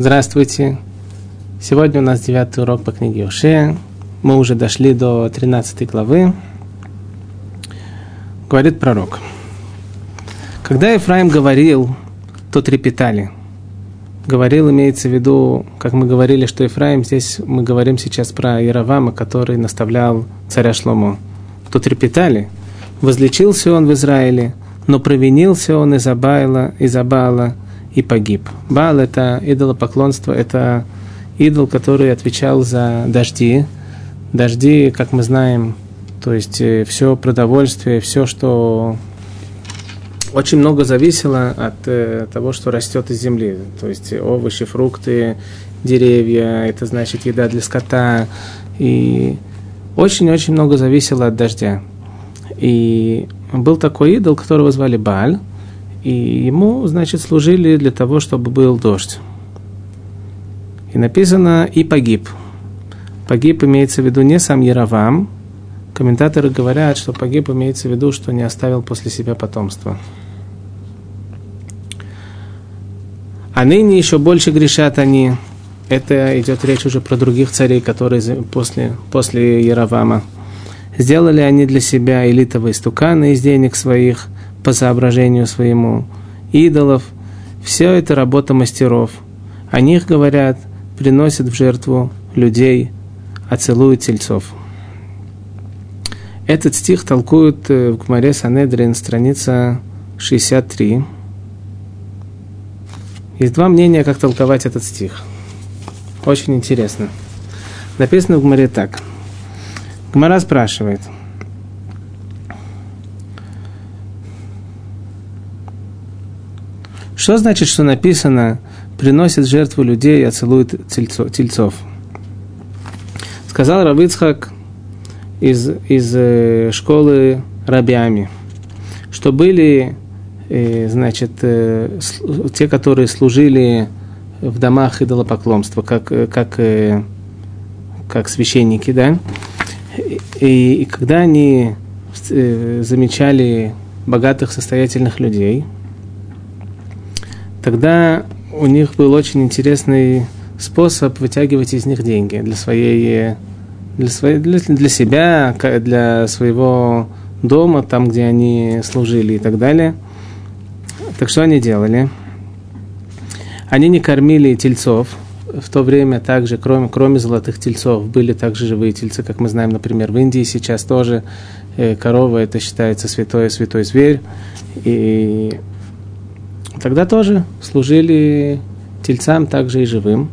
Здравствуйте. Сегодня у нас девятый урок по книге Ушея. Мы уже дошли до 13 главы. Говорит пророк. Когда Ефраим говорил, то трепетали. Говорил, имеется в виду, как мы говорили, что Ефраим, здесь мы говорим сейчас про Яровама, который наставлял царя Шлому. То трепетали. Возлечился он в Израиле, но провинился он из Абайла, из Абала, и погиб. Бал – это идолопоклонство, это идол, который отвечал за дожди. Дожди, как мы знаем, то есть э, все продовольствие, все, что очень много зависело от э, того, что растет из земли. То есть овощи, фрукты, деревья, это значит еда для скота. И очень-очень много зависело от дождя. И был такой идол, которого звали Баль, и ему, значит, служили для того, чтобы был дождь. И написано «и погиб». Погиб имеется в виду не сам Яровам. Комментаторы говорят, что погиб имеется в виду, что не оставил после себя потомства. А ныне еще больше грешат они. Это идет речь уже про других царей, которые после, после Яровама. Сделали они для себя элитовые стуканы из денег своих – по соображению своему, идолов, все это работа мастеров. О них, говорят, приносят в жертву людей, а целуют тельцов. Этот стих толкуют э, в Гмаре Санедрин, страница 63. Есть два мнения, как толковать этот стих. Очень интересно. Написано в Гмаре так. Гмара спрашивает – Что значит, что написано «приносит жертву людей, а целует тельцов»? Сказал Равицхак из, из э, школы Рабиами, что были, э, значит, э, те, которые служили в домах идолопоклонства, как, как, как священники, да, и, и когда они замечали богатых, состоятельных людей – тогда у них был очень интересный способ вытягивать из них деньги для своей, для, своей, для, для себя, для своего дома, там, где они служили и так далее. Так что они делали? Они не кормили тельцов. В то время также, кроме, кроме золотых тельцов, были также живые тельцы, как мы знаем, например, в Индии сейчас тоже э, корова это считается святой, святой зверь. И тогда тоже служили тельцам также и живым.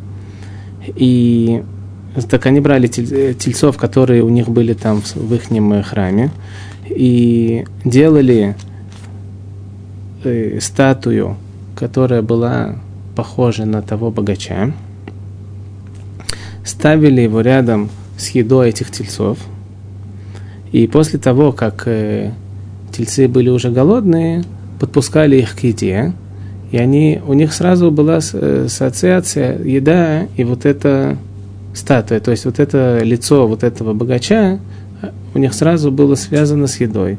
И так они брали тельцов, которые у них были там в их э, храме, и делали э, статую, которая была похожа на того богача, ставили его рядом с едой этих тельцов, и после того, как э, тельцы были уже голодные, подпускали их к еде, и они, у них сразу была э, ассоциация еда и вот эта статуя, то есть вот это лицо вот этого богача, у них сразу было связано с едой.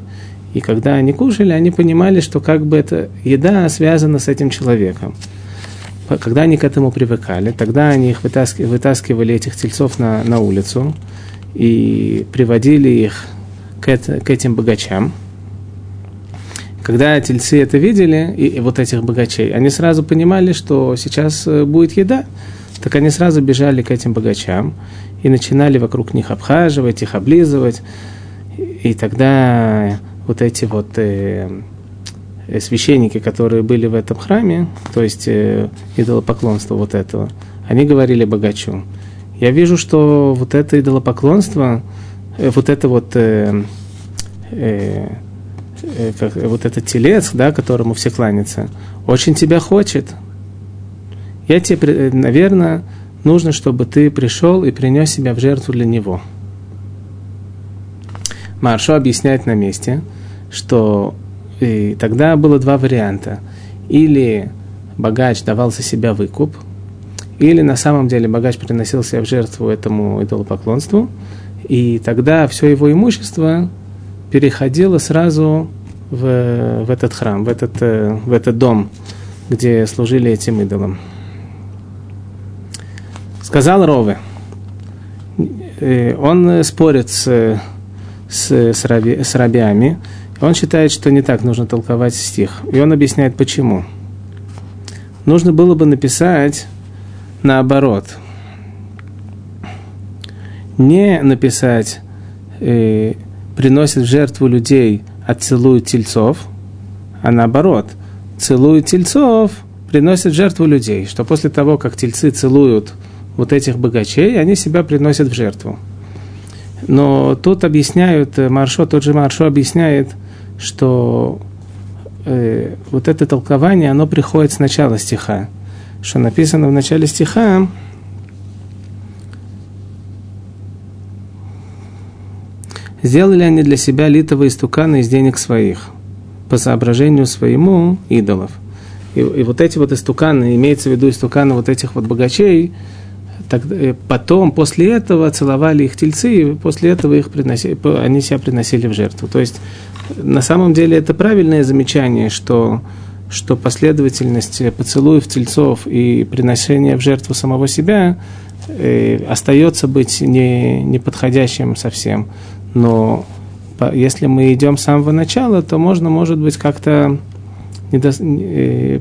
И когда они кушали, они понимали, что как бы эта еда связана с этим человеком. Когда они к этому привыкали, тогда они их вытаскивали, вытаскивали этих тельцов на, на улицу и приводили их к, это, к этим богачам – когда тельцы это видели, и, и вот этих богачей, они сразу понимали, что сейчас э, будет еда. Так они сразу бежали к этим богачам и начинали вокруг них обхаживать, их облизывать. И тогда вот эти вот э, э, священники, которые были в этом храме, то есть э, идолопоклонство вот этого, они говорили богачу, я вижу, что вот это идолопоклонство, э, вот это вот э, э, как, вот этот телец, да, которому все кланятся, очень тебя хочет. Я тебе, э, наверное, нужно, чтобы ты пришел и принес себя в жертву для него. Маршо объясняет на месте, что и тогда было два варианта. Или богач давал за себя выкуп, или на самом деле богач приносил себя в жертву этому идолопоклонству, и тогда все его имущество переходило сразу в, в этот храм, в этот, э, в этот дом, где служили этим идолам. Сказал Рове. Э, он спорит с, с, с, раби, с рабями. Он считает, что не так нужно толковать стих. И он объясняет, почему. Нужно было бы написать наоборот. Не написать э, «приносит в жертву людей, а целует тельцов», а наоборот «целует тельцов, приносит в жертву людей», что после того, как тельцы целуют вот этих богачей, они себя приносят в жертву. Но тут объясняют, э, Маршо, тот же Маршо объясняет, что э, вот это толкование, оно приходит с начала стиха. Что написано в начале стиха, сделали они для себя литого истукана из денег своих, по соображению своему идолов. И, и вот эти вот истуканы, имеется в виду истуканы вот этих вот богачей, так, э, потом, после этого целовали их тельцы, и после этого их приносили, они себя приносили в жертву. То есть, на самом деле, это правильное замечание, что, что последовательность поцелуев тельцов и приношения в жертву самого себя э, остается быть не, неподходящим совсем. Но если мы идем с самого начала, то можно, может быть, как-то, недо, э,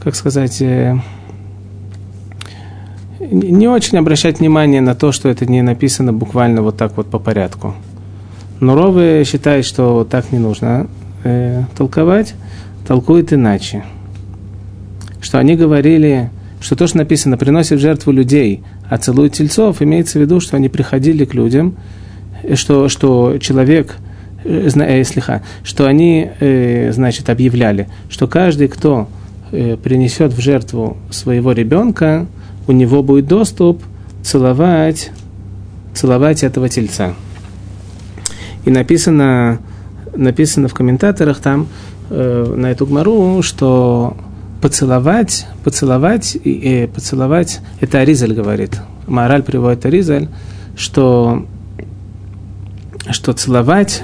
как сказать, э, не очень обращать внимание на то, что это не написано буквально вот так вот по порядку. Но Ровы считает, что так не нужно э, толковать, толкует иначе. Что они говорили, что то, что написано, приносит в жертву людей, а целует тельцов, имеется в виду, что они приходили к людям, что, что человек, э, э, что они, э, значит, объявляли, что каждый, кто э, принесет в жертву своего ребенка, у него будет доступ целовать, целовать этого тельца. И написано, написано в комментаторах там э, на эту гмару, что поцеловать, поцеловать, и, э, поцеловать, это Аризаль говорит. Мораль приводит Аризаль, что, что целовать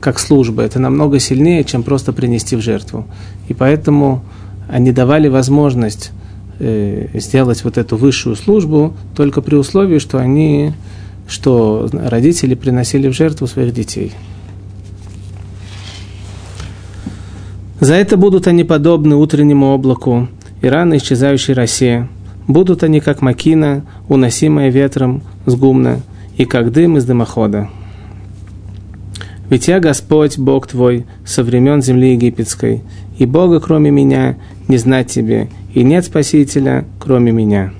как служба, это намного сильнее, чем просто принести в жертву. И поэтому они давали возможность э, сделать вот эту высшую службу только при условии, что они, что родители приносили в жертву своих детей. За это будут они подобны утреннему облаку и рано исчезающей росе. Будут они, как макина, уносимая ветром с гумна, и как дым из дымохода. Ведь я Господь, Бог твой, со времен земли египетской, и Бога, кроме меня, не знать тебе, и нет Спасителя, кроме меня.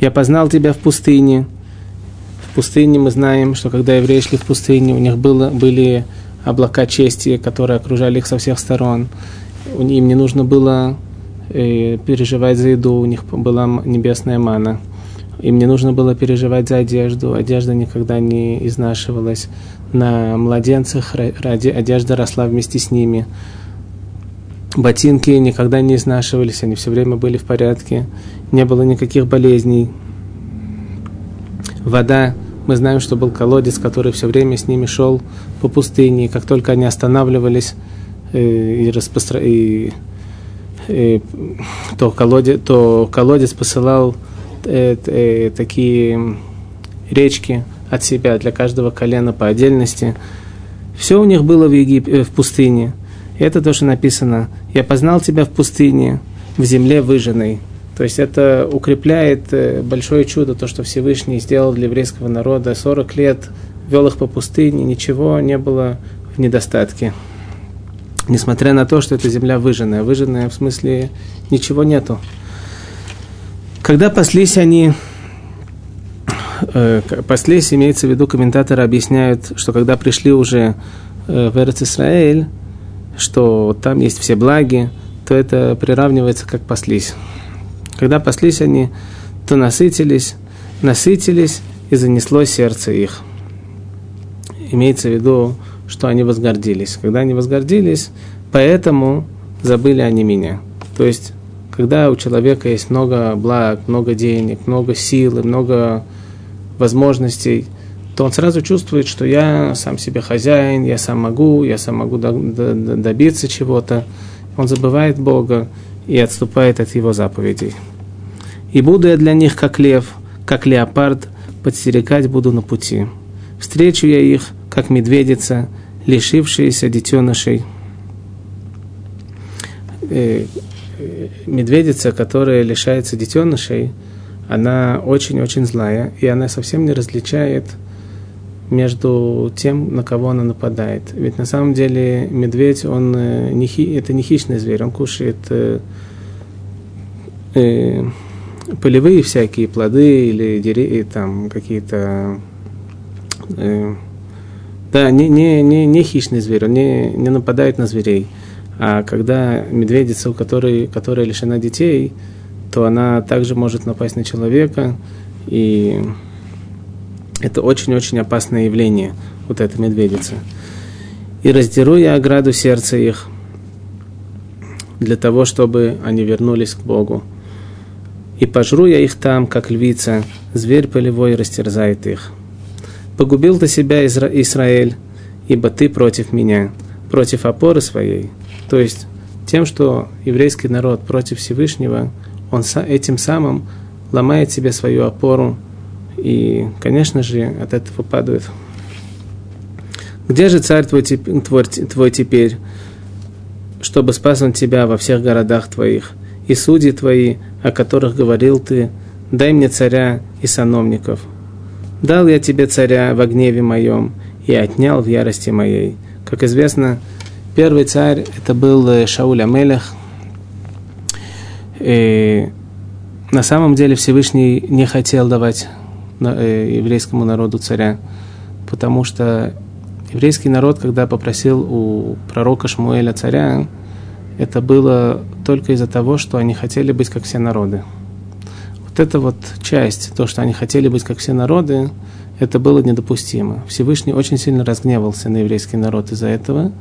Я познал тебя в пустыне. В пустыне мы знаем, что когда евреи шли в пустыню, у них было, были облака чести, которые окружали их со всех сторон. Им не нужно было э, переживать за еду, у них была небесная мана. Им не нужно было переживать за одежду, одежда никогда не изнашивалась. На младенцах ради одежда росла вместе с ними ботинки никогда не изнашивались, они все время были в порядке, не было никаких болезней. Вода, мы знаем, что был колодец, который все время с ними шел по пустыне, и как только они останавливались э, и, распостро... и, и, то, колодец, то колодец посылал э, э, такие речки от себя для каждого колена по отдельности. Все у них было в, Егип... Э, в пустыне – это то, что написано. «Я познал тебя в пустыне, в земле выжженной». То есть это укрепляет э, большое чудо, то, что Всевышний сделал для еврейского народа. 40 лет вел их по пустыне, ничего не было в недостатке. Несмотря на то, что эта земля выжженная. Выжженная в смысле ничего нету. Когда паслись они, э, паслись, имеется в виду, комментаторы объясняют, что когда пришли уже э, в Эрц Исраэль, что там есть все благи, то это приравнивается как паслись. Когда паслись они, то насытились, насытились и занесло сердце их. Имеется в виду, что они возгордились. Когда они возгордились, поэтому забыли они меня. То есть, когда у человека есть много благ, много денег, много силы, много возможностей – то он сразу чувствует, что я сам себе хозяин, я сам могу, я сам могу добиться чего-то. Он забывает Бога и отступает от Его заповедей. И буду я для них, как лев, как леопард, подстерегать буду на пути. Встречу я их, как медведица, лишившиеся детенышей. Э, э, медведица, которая лишается детенышей, она очень-очень злая, и она совсем не различает между тем, на кого она нападает. Ведь на самом деле медведь, он э, не хи, это не хищный зверь, он кушает э, э, полевые всякие плоды или деревья, там какие-то... Э, да, не, не, не, не хищный зверь, он не, не нападает на зверей. А когда медведица, у которой, которая лишена детей, то она также может напасть на человека, и это очень-очень опасное явление, вот эта медведица. И раздеру я ограду сердца их, для того, чтобы они вернулись к Богу. И пожру я их там, как львица, зверь полевой растерзает их. Погубил ты себя, Изра- Израиль, ибо ты против меня, против опоры своей. То есть тем, что еврейский народ против Всевышнего – он этим самым ломает себе свою опору, и, конечно же, от этого падает. Где же царь твой, твой, твой теперь, чтобы спас он тебя во всех городах твоих, и судьи твои, о которых говорил ты, дай мне царя и сановников. Дал я тебе царя в гневе моем и отнял в ярости моей. Как известно, первый царь это был э, Шауль Амелех, и на самом деле Всевышний не хотел давать э, еврейскому народу царя, потому что еврейский народ, когда попросил у пророка Шмуэля царя, это было только из-за того, что они хотели быть как все народы. Вот эта вот часть, то, что они хотели быть как все народы, это было недопустимо. Всевышний очень сильно разгневался на еврейский народ из-за этого,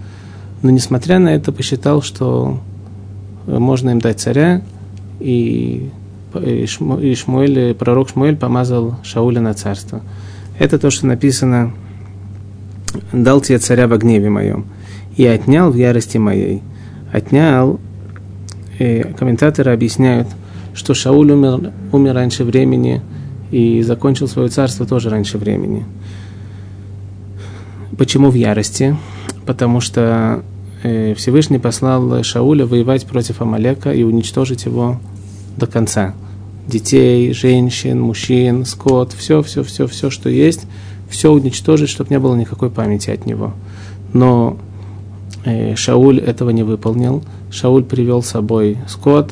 но несмотря на это посчитал, что можно им дать царя, и, и, Шмуэль, пророк Шмуэль помазал Шауля на царство. Это то, что написано «Дал тебе царя во гневе моем и отнял в ярости моей». Отнял, и комментаторы объясняют, что Шауль умер, умер раньше времени и закончил свое царство тоже раньше времени. Почему в ярости? Потому что э, Всевышний послал Шауля воевать против Амалека и уничтожить его до конца. Детей, женщин, мужчин, скот, все, все, все, все, что есть, все уничтожить, чтобы не было никакой памяти от него. Но э, Шауль этого не выполнил. Шауль привел с собой скот,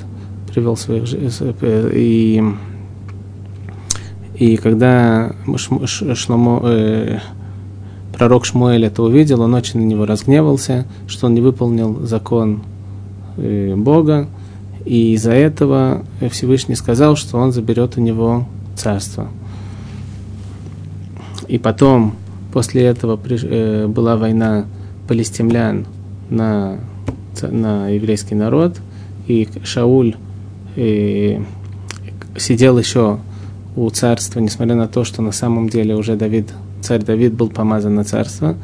привел своих э, и и когда Шломо, э, пророк Шмуэль это увидел, он очень на него разгневался, что он не выполнил закон э, Бога, и из-за этого Всевышний сказал, что он заберет у него царство. И потом, после этого э, была война палестимлян на, на еврейский народ, и Шауль и э, сидел еще у царства, несмотря на то, что на самом деле уже Давид, царь Давид был помазан на царство,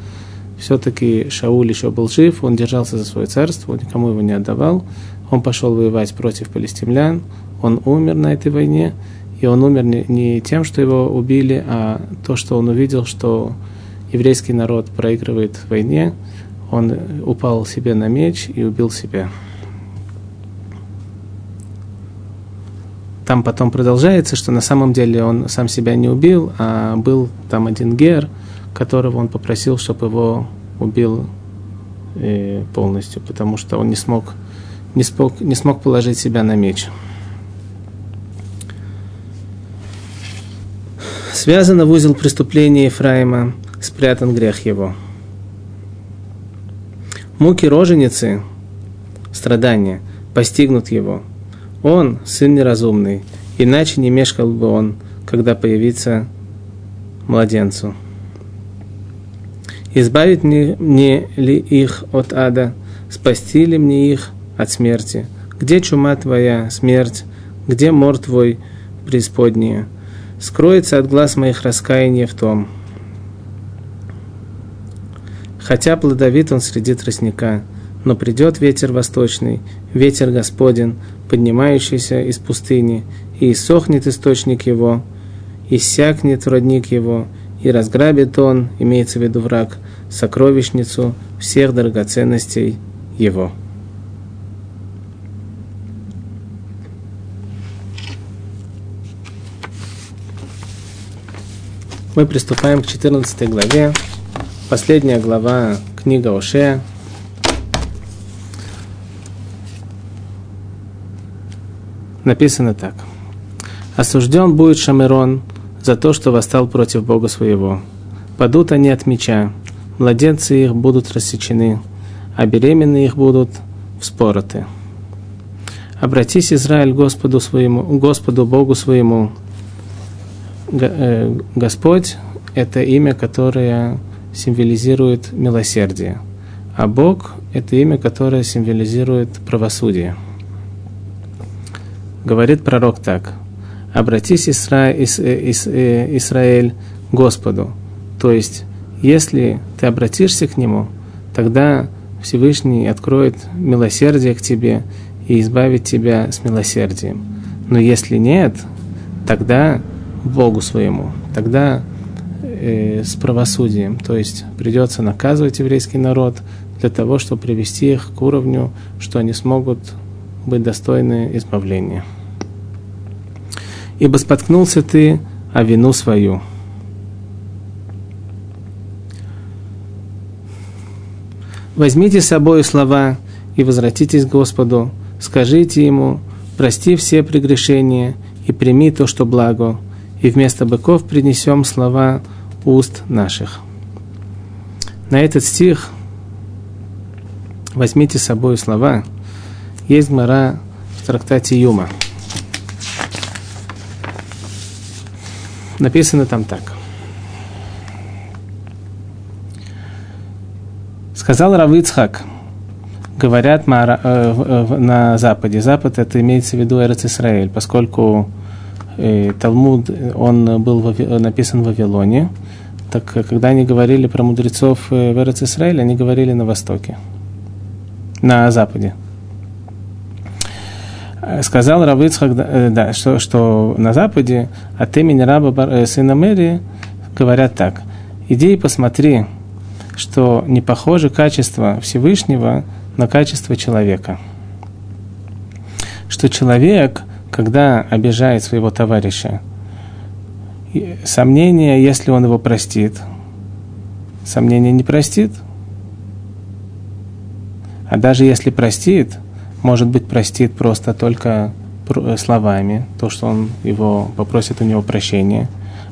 все-таки Шауль еще был жив, он держался за свое царство, никому его не отдавал, он пошел воевать против палестимлян, он умер на этой войне, и он умер не, тем, что его убили, а то, что он увидел, что еврейский народ проигрывает в войне, он упал себе на меч и убил себя. Там потом продолжается, что на самом деле он сам себя не убил, а был там один гер, которого он попросил, чтобы его убил э, полностью, потому что он не смог не смог, не смог положить себя на меч. Связано в узел преступления Ефраима, спрятан грех его. Муки роженицы, страдания, постигнут его. Он, сын неразумный, иначе не мешкал бы он, когда появится младенцу. Избавить мне, мне ли их от ада, спасти ли мне их от смерти? Где чума твоя, смерть? Где мор твой, преисподняя? Скроется от глаз моих раскаяние в том. Хотя плодовит он среди тростника, но придет ветер восточный, ветер Господен, поднимающийся из пустыни, и иссохнет источник его, иссякнет родник его, и разграбит он, имеется в виду враг, сокровищницу всех драгоценностей его. Мы приступаем к 14 главе, последняя глава книга Оше. Написано так. Осужден будет Шамерон за то, что восстал против Бога своего. Падут они от меча, младенцы их будут рассечены, а беременные их будут вспороты. Обратись, Израиль, Господу своему, Господу Богу своему, Господь – это имя, которое символизирует милосердие, а Бог – это имя, которое символизирует правосудие. Говорит пророк так. «Обратись, Исра... Ис... Э, Ис... Э, Израиль, Господу». То есть, если ты обратишься к Нему, тогда Всевышний откроет милосердие к тебе и избавит тебя с милосердием. Но если нет, тогда Богу своему, тогда э, с правосудием, то есть придется наказывать еврейский народ для того, чтобы привести их к уровню, что они смогут быть достойны избавления. Ибо споткнулся ты о вину свою. Возьмите с собой слова и возвратитесь к Господу, скажите Ему, прости все прегрешения и прими то, что благо, и вместо быков принесем слова уст наших. На этот стих возьмите с собой слова. Есть гмара в трактате Юма. Написано там так. Сказал Равицхак, говорят э, на Западе. Запад это имеется в виду Эрец Исраэль, поскольку Э, Талмуд, он был написан в Вавилоне, так когда они говорили про мудрецов э, в Исраиле, они говорили на Востоке, на Западе. Э, сказал Равыцхак, да, что, что на Западе от имени раба сына Мэри говорят так. Иди и посмотри, что не похоже качество Всевышнего на качество человека. Что человек – когда обижает своего товарища, сомнение, если он его простит, сомнение не простит. А даже если простит, может быть, простит просто только словами, то, что он его попросит у него прощения.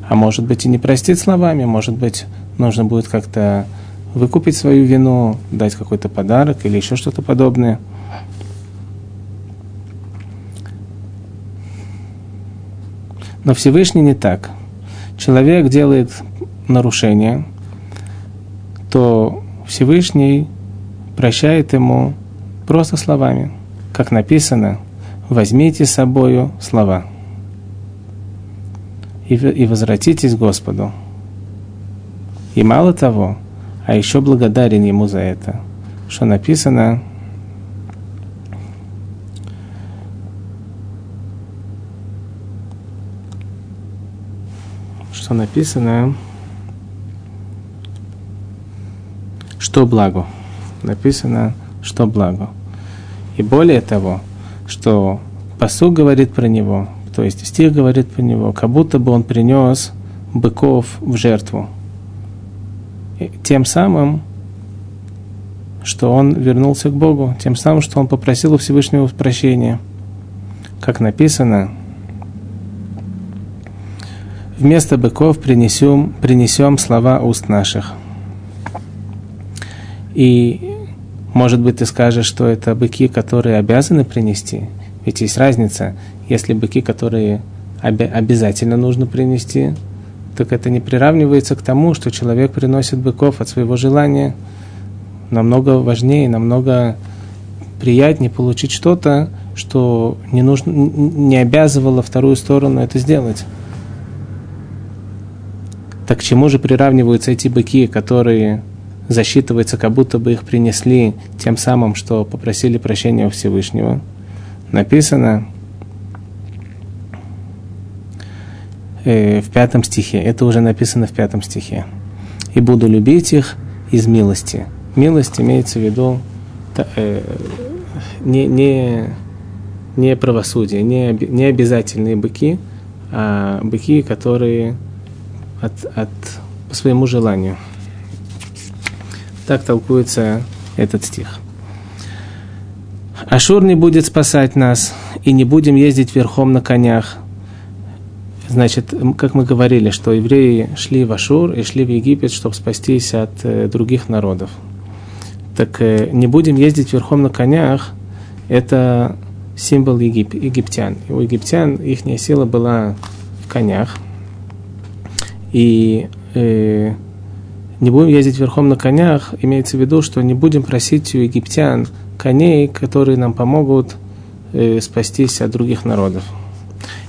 А может быть, и не простит словами, может быть, нужно будет как-то выкупить свою вину, дать какой-то подарок или еще что-то подобное – Но Всевышний не так. Человек делает нарушение, то Всевышний прощает ему просто словами, как написано, возьмите с собою слова и, возвратитесь к Господу. И мало того, а еще благодарен Ему за это, что написано – что написано, что благо. Написано, что благо. И более того, что посуг говорит про него, то есть стих говорит про него, как будто бы он принес быков в жертву. И тем самым, что он вернулся к Богу, тем самым, что он попросил у Всевышнего прощения. Как написано, Вместо быков принесем, принесем слова уст наших. И, может быть, ты скажешь, что это быки, которые обязаны принести. Ведь есть разница. Если быки, которые обязательно нужно принести, так это не приравнивается к тому, что человек приносит быков от своего желания. Намного важнее, намного приятнее получить что-то, что не, нужно, не обязывало вторую сторону это сделать. Так к чему же приравниваются эти быки, которые засчитываются, как будто бы их принесли тем самым, что попросили прощения у Всевышнего? Написано, э, в пятом стихе. Это уже написано в пятом стихе. «И буду любить их из милости». Милость имеется в виду э, не, не, не правосудие, не, не обязательные быки, а быки, которые от, от, по своему желанию. Так толкуется этот стих. Ашур не будет спасать нас, и не будем ездить верхом на конях. Значит, как мы говорили, что евреи шли в Ашур и шли в Египет, чтобы спастись от э, других народов. Так э, не будем ездить верхом на конях, это символ Егип, египтян. У египтян их сила была в конях. И э, не будем ездить верхом на конях, имеется в виду, что не будем просить у египтян коней, которые нам помогут э, спастись от других народов.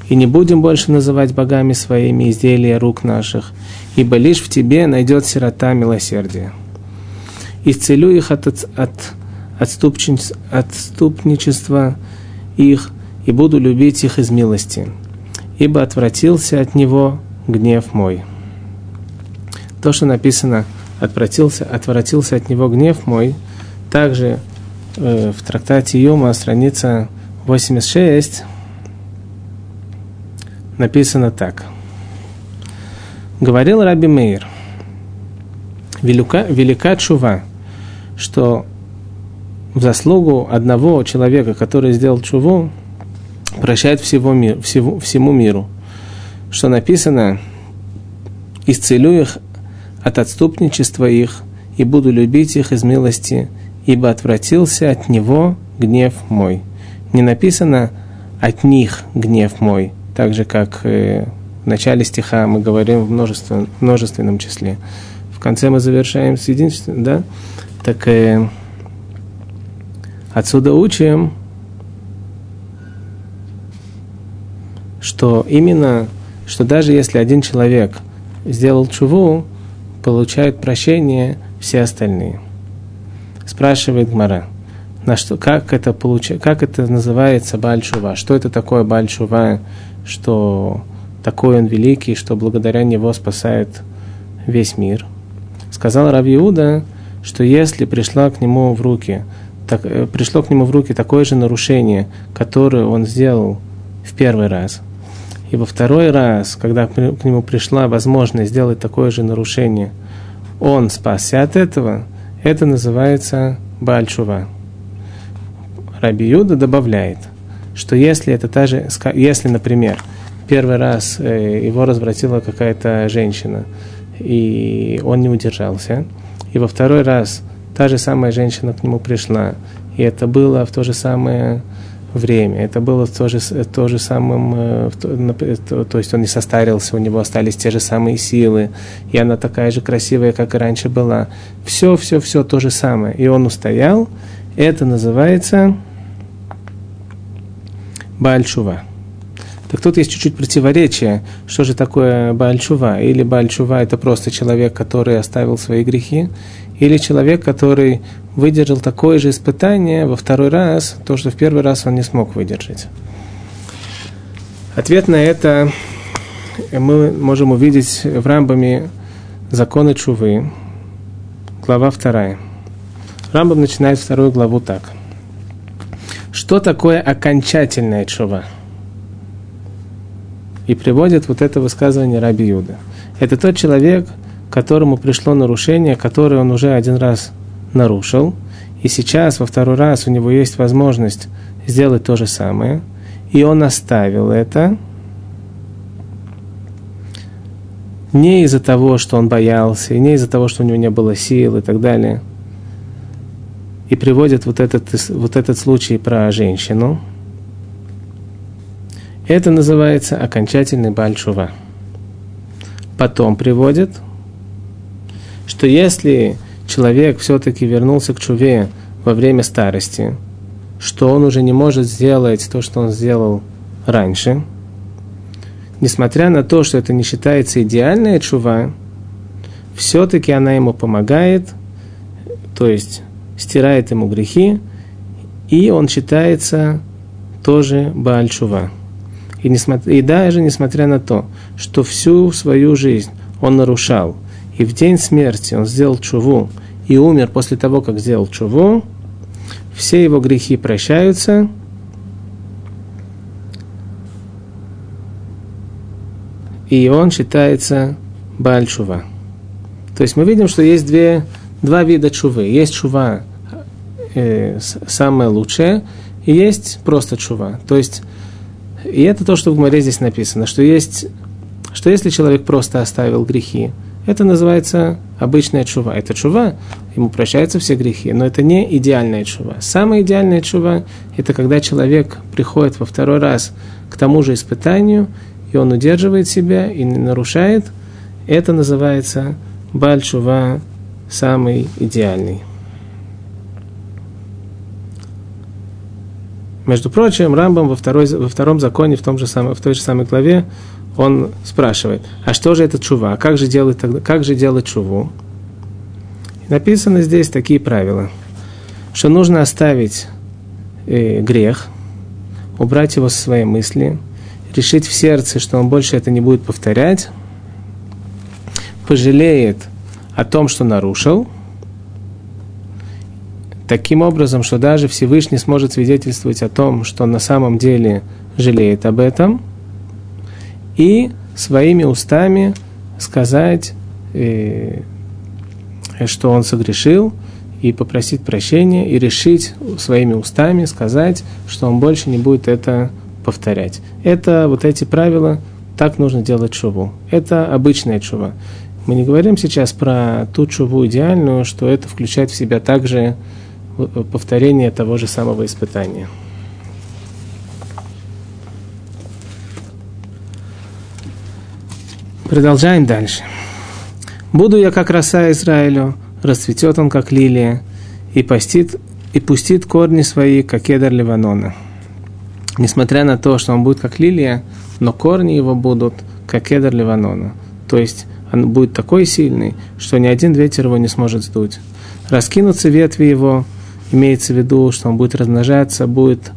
И не будем больше называть богами своими изделия рук наших, ибо лишь в тебе найдет сирота милосердия. Исцелю их от, от отступничества их и буду любить их из милости, ибо отвратился от него гнев мой. То, что написано «отвратился, отвратился от него гнев мой», также э, в трактате Юма, страница 86, написано так. Говорил Раби Мейр, велика, велика чува, что в заслугу одного человека, который сделал чуву, прощает всего мир, всего, всему миру. Что написано, исцелю их от отступничества их и буду любить их из милости, ибо отвратился от него гнев мой. Не написано от них гнев мой, так же как э, в начале стиха мы говорим в множественном, множественном числе. В конце мы завершаем с единственным, да? Так э, Отсюда учим, что именно, что даже если один человек сделал чуву, получают прощение все остальные. Спрашивает Гмара, на что, как, это получ... как это называется Бальшува? Что это такое Бальшува? Что такой он великий, что благодаря него спасает весь мир? Сказал Рав Иуда, что если пришла к нему в руки так, э, пришло к нему в руки такое же нарушение, которое он сделал в первый раз. И во второй раз, когда к нему пришла возможность сделать такое же нарушение, он спасся от этого, это называется Бальчува. Раби Юда добавляет, что если это та же, если, например, первый раз э, его развратила какая-то женщина, и он не удержался, и во второй раз та же самая женщина к нему пришла, и это было в то же самое время, это было в то же, самым, э, то, то есть он не состарился, у него остались те же самые силы, и она такая же красивая, как и раньше была. Все, все, все то же самое. И он устоял, это называется Бальчува. Так тут есть чуть-чуть противоречие, что же такое Бальчува. Или Бальчува это просто человек, который оставил свои грехи, или человек, который выдержал такое же испытание во второй раз, то, что в первый раз он не смог выдержать. Ответ на это мы можем увидеть в Рамбаме законы Чувы, глава вторая. Рамбам начинает вторую главу так. Что такое окончательная чува? И приводит вот это высказывание Раби Юда. Это тот человек, которому пришло нарушение, которое он уже один раз нарушил, и сейчас во второй раз у него есть возможность сделать то же самое, и он оставил это не из-за того, что он боялся, и не из-за того, что у него не было сил и так далее. И приводит вот этот, вот этот случай про женщину. Это называется окончательный бальчува. Потом приводит – что если человек все-таки вернулся к чуве во время старости, что он уже не может сделать то, что он сделал раньше, несмотря на то, что это не считается идеальная чува, все-таки она ему помогает, то есть стирает ему грехи, и он считается тоже Баальчува. И, несмотря, и даже несмотря на то, что всю свою жизнь он нарушал, и в день смерти он сделал чуву, и умер после того, как сделал чуву, все его грехи прощаются, и он считается Бальчува. То есть мы видим, что есть две, два вида чувы. Есть чува э, самое лучшее, и есть просто чува. То есть, и это то, что в Гмаре здесь написано, что есть, что если человек просто оставил грехи, это называется обычная чува. Это чува, ему прощаются все грехи, но это не идеальная чува. Самая идеальная чува – это когда человек приходит во второй раз к тому же испытанию, и он удерживает себя и не нарушает. Это называется Бальчува самый идеальный. Между прочим, Рамбам во, второй, во втором законе, в, том же самом, в той же самой главе, он спрашивает, а что же это чува? Как же делать, тогда, как же делать чуву? И написано здесь такие правила, что нужно оставить э, грех, убрать его со своей мысли, решить в сердце, что он больше это не будет повторять, пожалеет о том, что нарушил, таким образом, что даже Всевышний сможет свидетельствовать о том, что на самом деле жалеет об этом, и своими устами сказать, э, что он согрешил, и попросить прощения, и решить своими устами сказать, что он больше не будет это повторять. Это вот эти правила, так нужно делать шуву. Это обычная чува. Мы не говорим сейчас про ту чуву идеальную, что это включает в себя также э, повторение того же самого испытания. Продолжаем дальше. Буду я как роса Израилю, расцветет он как лилия, и, постит, и пустит корни свои, как кедр Ливанона. Несмотря на то, что он будет как лилия, но корни его будут как кедр Ливанона. То есть он будет такой сильный, что ни один ветер его не сможет сдуть. Раскинутся ветви его, имеется в виду, что он будет размножаться, будет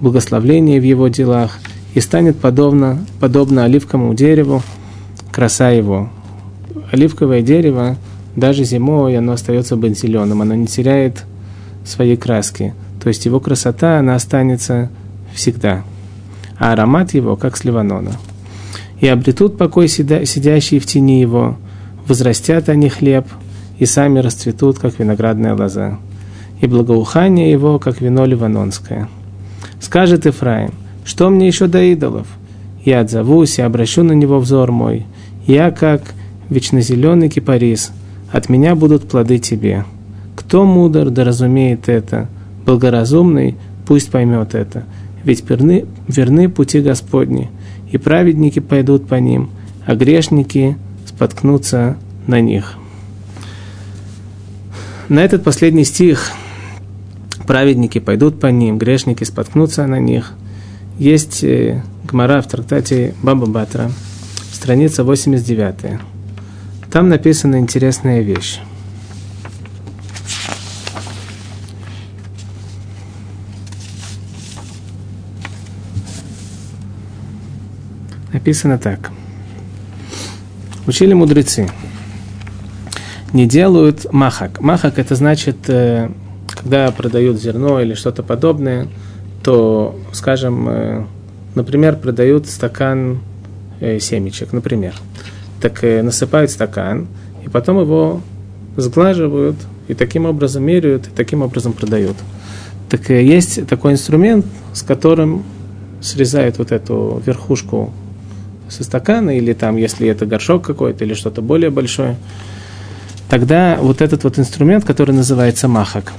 благословление в его делах и станет подобно, подобно оливковому дереву, краса его. Оливковое дерево, даже зимой, оно остается быть зеленым, оно не теряет своей краски. То есть его красота, она останется всегда. А аромат его, как с и обретут покой сидящие в тени его, возрастят они хлеб, и сами расцветут, как виноградная лоза, и благоухание его, как вино ливанонское. Скажет Ифраим, что мне еще до идолов? Я отзовусь и обращу на него взор мой. Я, как вечнозеленый кипарис, от меня будут плоды тебе. Кто мудр, да разумеет это, благоразумный, пусть поймет это. Ведь верны, верны пути Господни, и праведники пойдут по ним, а грешники споткнутся на них. На этот последний стих праведники пойдут по ним, грешники споткнутся на них. Есть э, гмара в трактате Баба Батра, страница 89. Там написана интересная вещь. написано так. Учили мудрецы. Не делают махак. Махак это значит, э, когда продают зерно или что-то подобное, то, скажем, э, например, продают стакан э, семечек, например. Так насыпают стакан, и потом его сглаживают, и таким образом меряют, и таким образом продают. Так есть такой инструмент, с которым срезают вот эту верхушку со стакана, или там, если это горшок какой-то, или что-то более большое, тогда вот этот вот инструмент, который называется махак,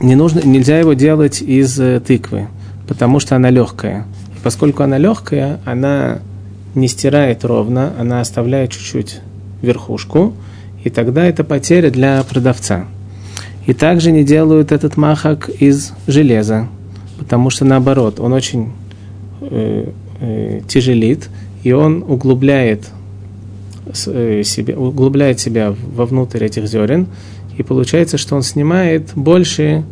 не нужно, нельзя его делать из э, тыквы, потому что она легкая. И поскольку она легкая, она не стирает ровно, она оставляет чуть-чуть верхушку, и тогда это потеря для продавца. И также не делают этот махак из железа, потому что наоборот, он очень э, э, тяжелит, и он углубляет, э, себя, углубляет себя вовнутрь этих зерен, и получается, что он снимает больше,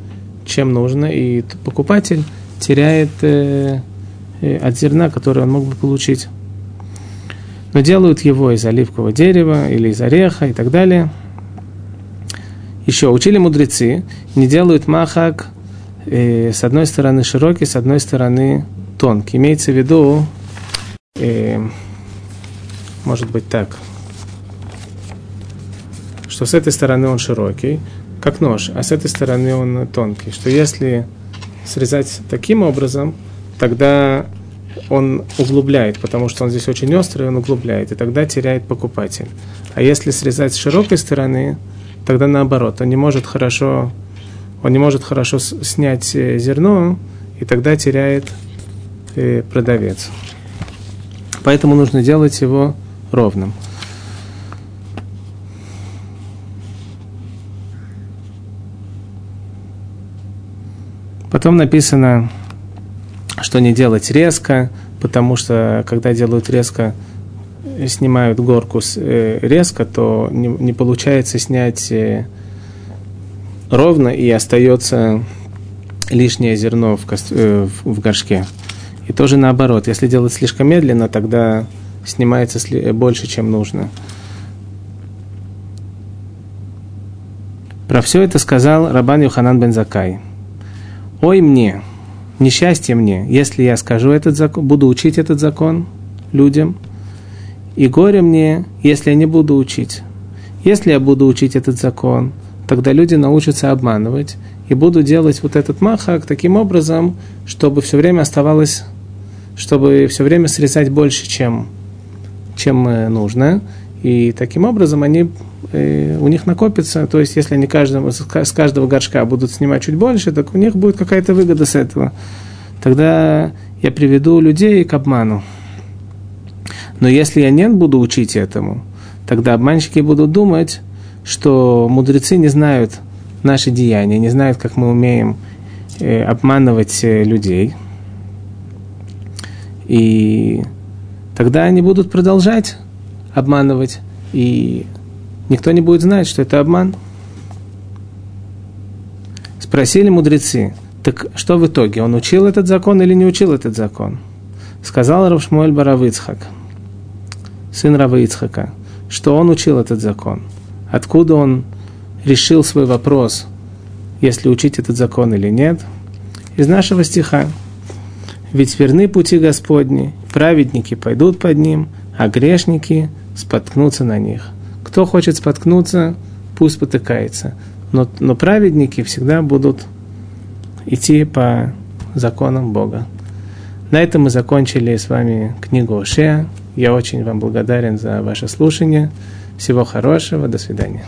чем нужно, и покупатель теряет э, э, от зерна, которое он мог бы получить. Но делают его из оливкового дерева или из ореха и так далее. Еще учили мудрецы, не делают махак э, с одной стороны широкий, с одной стороны тонкий. Имеется в виду, э, может быть так, что с этой стороны он широкий, как нож, а с этой стороны он тонкий. Что если срезать таким образом, тогда он углубляет, потому что он здесь очень острый, он углубляет, и тогда теряет покупатель. А если срезать с широкой стороны, тогда наоборот, он не может хорошо, он не может хорошо снять э, зерно, и тогда теряет э, продавец. Поэтому нужно делать его ровным. Потом написано, что не делать резко, потому что когда делают резко, снимают горку э, резко, то не, не получается снять э, ровно и остается лишнее зерно в, кост, э, в горшке. И тоже наоборот, если делать слишком медленно, тогда снимается больше, чем нужно. Про все это сказал Рабан Юханан бен Закай – Ой мне, несчастье мне, если я скажу этот закон, буду учить этот закон людям, и горе мне, если я не буду учить. Если я буду учить этот закон, тогда люди научатся обманывать и буду делать вот этот махак таким образом, чтобы все время оставалось, чтобы все время срезать больше, чем, чем э, нужно. И таким образом они Э, у них накопится, то есть если они каждому, с каждого горшка будут снимать чуть больше, так у них будет какая-то выгода с этого. Тогда я приведу людей к обману. Но если я не буду учить этому, тогда обманщики будут думать, что мудрецы не знают наши деяния, не знают, как мы умеем э, обманывать э, людей. И тогда они будут продолжать обманывать. И никто не будет знать, что это обман. Спросили мудрецы, так что в итоге, он учил этот закон или не учил этот закон? Сказал Равшмуэль Баравицхак, сын Рава Ицхака, что он учил этот закон. Откуда он решил свой вопрос, если учить этот закон или нет? Из нашего стиха. Ведь верны пути Господни, праведники пойдут под ним, а грешники споткнутся на них. Кто хочет споткнуться, пусть спотыкается. Но, но праведники всегда будут идти по законам Бога. На этом мы закончили с вами книгу Ошея. Я очень вам благодарен за ваше слушание. Всего хорошего. До свидания.